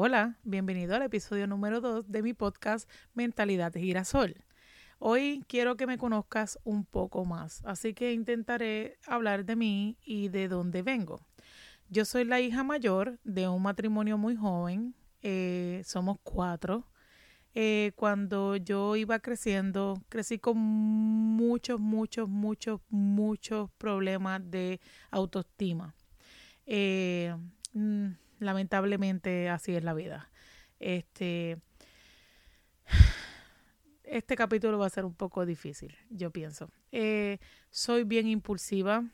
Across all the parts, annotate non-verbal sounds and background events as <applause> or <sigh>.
Hola, bienvenido al episodio número 2 de mi podcast Mentalidad de Girasol. Hoy quiero que me conozcas un poco más, así que intentaré hablar de mí y de dónde vengo. Yo soy la hija mayor de un matrimonio muy joven, eh, somos cuatro. Eh, cuando yo iba creciendo, crecí con muchos, muchos, muchos, muchos problemas de autoestima. Eh, mm, lamentablemente así es la vida. Este, este capítulo va a ser un poco difícil, yo pienso. Eh, soy bien impulsiva.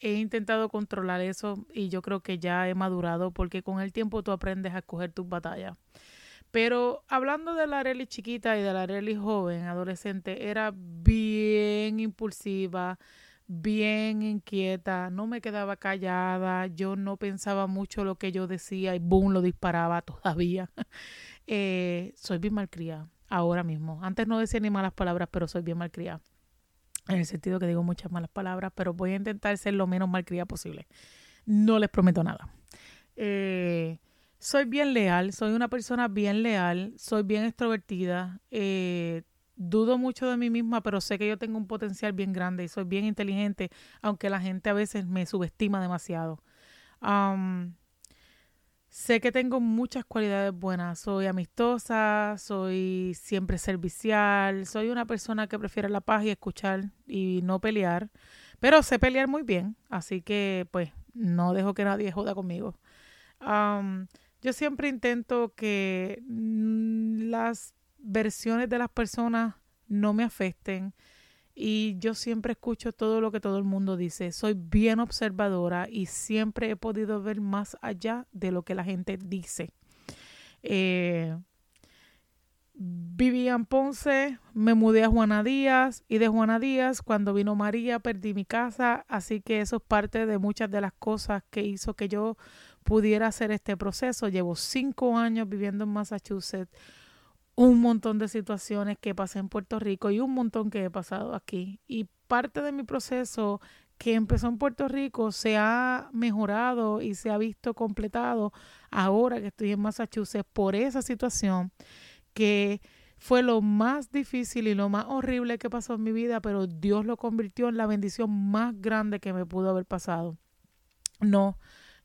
He intentado controlar eso y yo creo que ya he madurado porque con el tiempo tú aprendes a coger tus batallas. Pero hablando de la Arely chiquita y de la Arely joven, adolescente, era bien impulsiva, bien inquieta, no me quedaba callada, yo no pensaba mucho lo que yo decía y boom, lo disparaba <laughs> todavía. eh, soy bien malcriada ahora mismo. Antes no decía ni malas palabras, pero soy bien malcriada. En el sentido que digo muchas malas palabras, pero voy a intentar ser lo menos malcriada posible. No les prometo nada. Eh, soy bien leal, soy una persona bien leal, soy bien extrovertida, eh, dudo mucho de mí misma, pero sé que yo tengo un potencial bien grande y soy bien inteligente, aunque la gente a veces me subestima demasiado. sé que tengo muchas cualidades buenas. Soy amistosa, soy siempre servicial, soy una persona que prefiere la paz y escuchar y no pelear, pero sé pelear muy bien, así que pues no dejo que nadie joda conmigo. yo siempre intento que mm, las versiones de las personas no me afecten y yo siempre escucho todo lo que todo el mundo dice. Soy bien observadora y siempre he podido ver más allá de lo que la gente dice. Eh, viví en Ponce, me mudé a Juana Díaz y de Juana Díaz cuando vino María perdí mi casa, así que eso es parte de muchas de las cosas que hizo que yo pudiera hacer este proceso. Llevo cinco años viviendo en Massachusetts un montón de situaciones que pasé en Puerto Rico y un montón que he pasado aquí. Y parte de mi proceso que empezó en Puerto Rico se ha mejorado y se ha visto completado ahora que estoy en Massachusetts por esa situación que fue lo más difícil y lo más horrible que pasó en mi vida, pero Dios lo convirtió en la bendición más grande que me pudo haber pasado. No,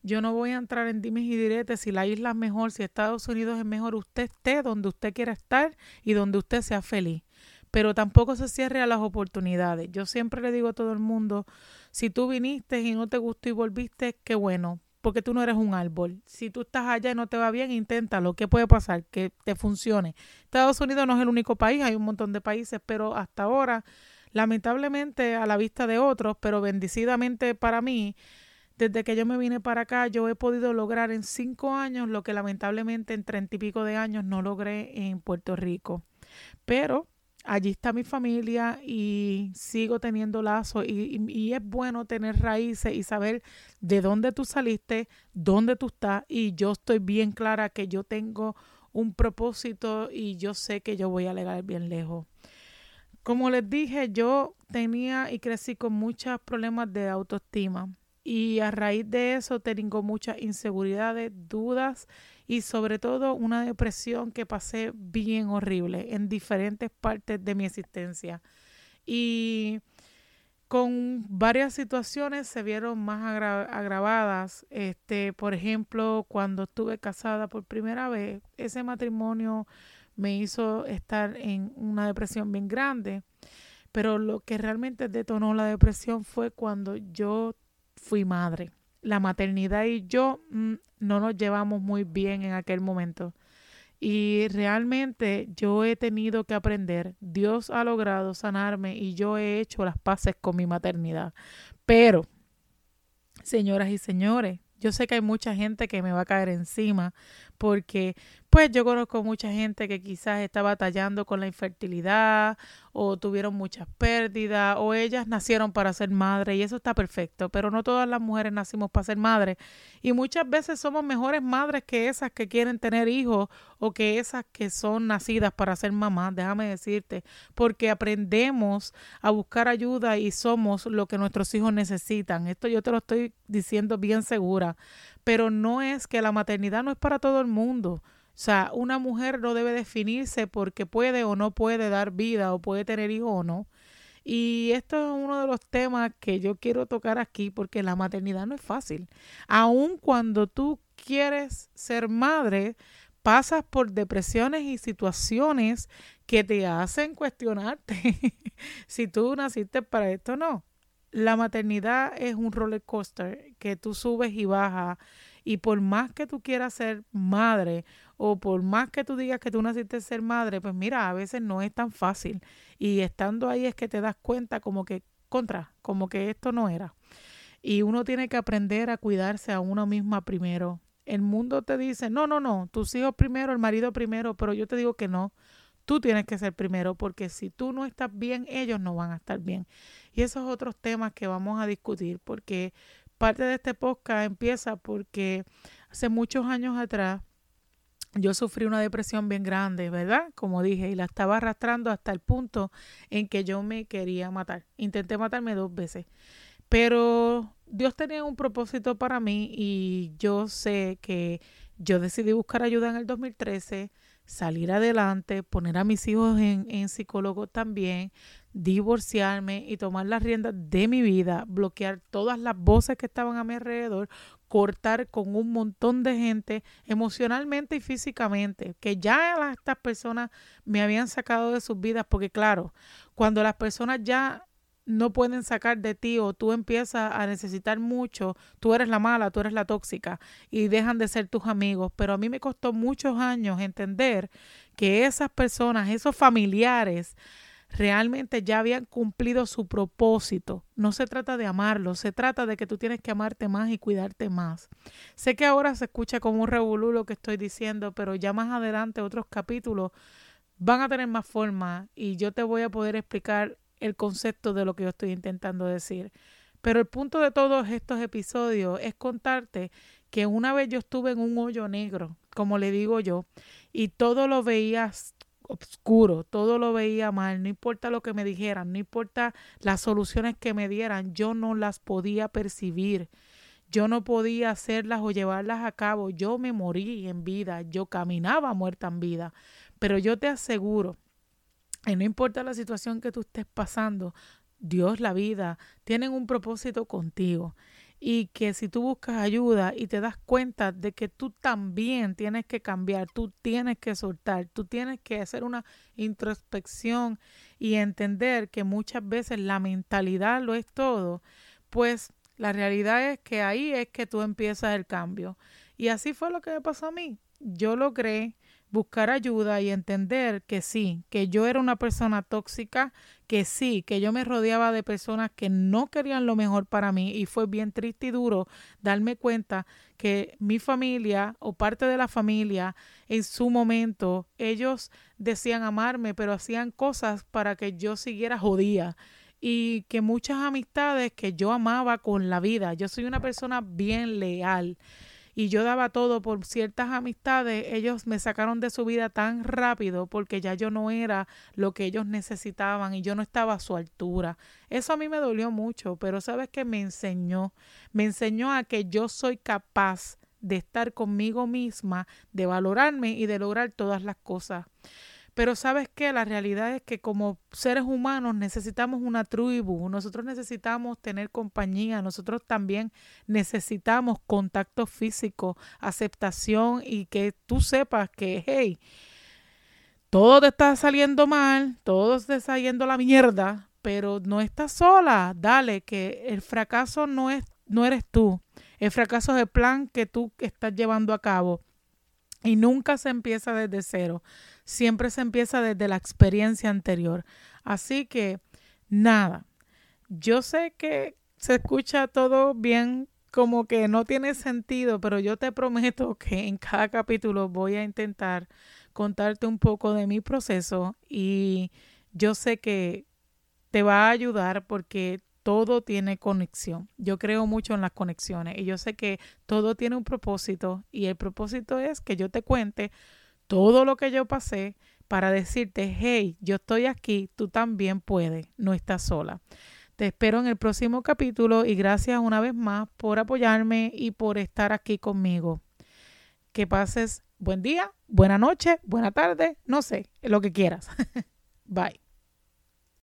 yo no voy a entrar en dimes y diretes si la isla es mejor, si Estados Unidos es mejor, usted esté donde usted quiera estar y donde usted sea feliz. Pero tampoco se cierre a las oportunidades. Yo siempre le digo a todo el mundo, si tú viniste y no te gustó y volviste, qué bueno, porque tú no eres un árbol. Si tú estás allá y no te va bien, inténtalo. ¿Qué puede pasar? Que te funcione. Estados Unidos no es el único país, hay un montón de países, pero hasta ahora, lamentablemente a la vista de otros, pero bendecidamente para mí, desde que yo me vine para acá, yo he podido lograr en cinco años lo que lamentablemente en treinta y pico de años no logré en Puerto Rico. Pero allí está mi familia y sigo teniendo lazos y, es bueno tener raíces y saber de dónde tú saliste, dónde tú estás y yo estoy bien clara que yo tengo un propósito y yo sé que yo voy a llegar bien lejos. Como les dije, yo tenía y crecí con muchos problemas de autoestima y a raíz de eso tengo muchas inseguridades, dudas y sobre todo una depresión que pasé bien horrible en diferentes partes de mi existencia. Y con varias situaciones se vieron más agravadas. Este, por ejemplo, cuando estuve casada por primera vez, ese matrimonio me hizo estar en una depresión bien grande. Pero lo que realmente detonó la depresión fue cuando yo fui madre. La maternidad y yo mm, no nos llevamos muy bien en aquel momento. Y realmente yo he tenido que aprender. Dios ha logrado sanarme y yo he hecho las paces con mi maternidad. Pero, señoras y señores, yo sé que hay mucha gente que me va a caer encima porque pues yo conozco mucha gente que quizás está batallando con la infertilidad o tuvieron muchas pérdidas o ellas nacieron para ser madre y eso está perfecto, pero no todas las mujeres nacimos para ser madre y muchas veces somos mejores madres que esas que quieren tener hijos o que esas que son nacidas para ser mamás, déjame decirte, porque aprendemos a buscar ayuda y somos lo que nuestros hijos necesitan. Esto yo te lo estoy diciendo bien segura pero no es que la maternidad no es para todo el mundo. O sea, una mujer no debe definirse porque puede o no puede dar vida o puede tener hijos o no. Y esto es uno de los temas que yo quiero tocar aquí porque la maternidad no es fácil. Aun cuando tú quieres ser madre, pasas por depresiones y situaciones que te hacen cuestionarte <laughs> si tú naciste para esto o no. La maternidad es un roller coaster que tú subes y bajas y por más que tú quieras ser madre o por más que tú digas que tú naciste ser madre, pues mira, a veces no es tan fácil. Y estando ahí es que te das cuenta como que contra, como que esto no era. Y uno tiene que aprender a cuidarse a uno misma primero. El mundo te dice, no, no, no, tus hijos primero, el marido primero, pero yo te digo que no. Tú tienes que ser primero porque si tú no estás bien, ellos no van a estar bien. Y esos otros temas que vamos a discutir porque parte de este podcast empieza porque hace muchos años atrás yo sufrí una depresión bien grande, ¿verdad? Como dije, y la estaba arrastrando hasta el punto en que yo me quería matar. Intenté matarme dos veces. Pero Dios tenía un propósito para mí y yo sé que yo decidí buscar ayuda en el 2013, salir adelante, poner a mis hijos en, en psicólogo también, divorciarme y tomar las riendas de mi vida, bloquear todas las voces que estaban a mi alrededor, cortar con un montón de gente emocionalmente y físicamente, que ya estas personas me habían sacado de sus vidas, porque claro, cuando las personas ya no pueden sacar de ti o tú empiezas a necesitar mucho, tú eres la mala, tú eres la tóxica y dejan de ser tus amigos. Pero a mí me costó muchos años entender que esas personas, esos familiares, realmente ya habían cumplido su propósito. No se trata de amarlo, se trata de que tú tienes que amarte más y cuidarte más. Sé que ahora se escucha como un revolú lo que estoy diciendo, pero ya más adelante otros capítulos van a tener más forma y yo te voy a poder explicar el concepto de lo que yo estoy intentando decir. Pero el punto de todos estos episodios es contarte que una vez yo estuve en un hoyo negro, como le digo yo, y todo lo veías oscuro, todo lo veía mal, no importa lo que me dijeran, no importa las soluciones que me dieran, yo no las podía percibir. Yo no podía hacerlas o llevarlas a cabo. Yo me morí en vida, yo caminaba muerta en vida. Pero yo te aseguro, y no importa la situación que tú estés pasando, Dios, la vida, tienen un propósito contigo y que si tú buscas ayuda y te das cuenta de que tú también tienes que cambiar, tú tienes que soltar, tú tienes que hacer una introspección y entender que muchas veces la mentalidad lo es todo, pues la realidad es que ahí es que tú empiezas el cambio. Y así fue lo que me pasó a mí. Yo logré buscar ayuda y entender que sí, que yo era una persona tóxica, que sí, que yo me rodeaba de personas que no querían lo mejor para mí y fue bien triste y duro darme cuenta que mi familia o parte de la familia en su momento ellos decían amarme, pero hacían cosas para que yo siguiera jodida y que muchas amistades que yo amaba con la vida, yo soy una persona bien leal y yo daba todo por ciertas amistades, ellos me sacaron de su vida tan rápido porque ya yo no era lo que ellos necesitaban y yo no estaba a su altura. Eso a mí me dolió mucho, pero sabes que me enseñó, me enseñó a que yo soy capaz de estar conmigo misma, de valorarme y de lograr todas las cosas. Pero sabes que la realidad es que como seres humanos necesitamos una tribu, nosotros necesitamos tener compañía, nosotros también necesitamos contacto físico, aceptación y que tú sepas que, hey, todo te está saliendo mal, todo te está yendo la mierda, pero no estás sola. Dale, que el fracaso no es no eres tú. El fracaso es el plan que tú estás llevando a cabo. Y nunca se empieza desde cero siempre se empieza desde la experiencia anterior. Así que, nada, yo sé que se escucha todo bien como que no tiene sentido, pero yo te prometo <laughs> que en cada capítulo voy a intentar contarte un poco de mi proceso y yo sé que te va a ayudar porque todo tiene conexión. Yo creo mucho en las conexiones y yo sé que todo tiene un propósito y el propósito es que yo te cuente todo lo que yo pasé para decirte, hey, yo estoy aquí, tú también puedes, no estás sola. Te espero en el próximo capítulo y gracias una vez más por apoyarme y por estar aquí conmigo. Que pases buen día, buena noche, buena tarde, no sé, lo que quieras. <laughs> Bye.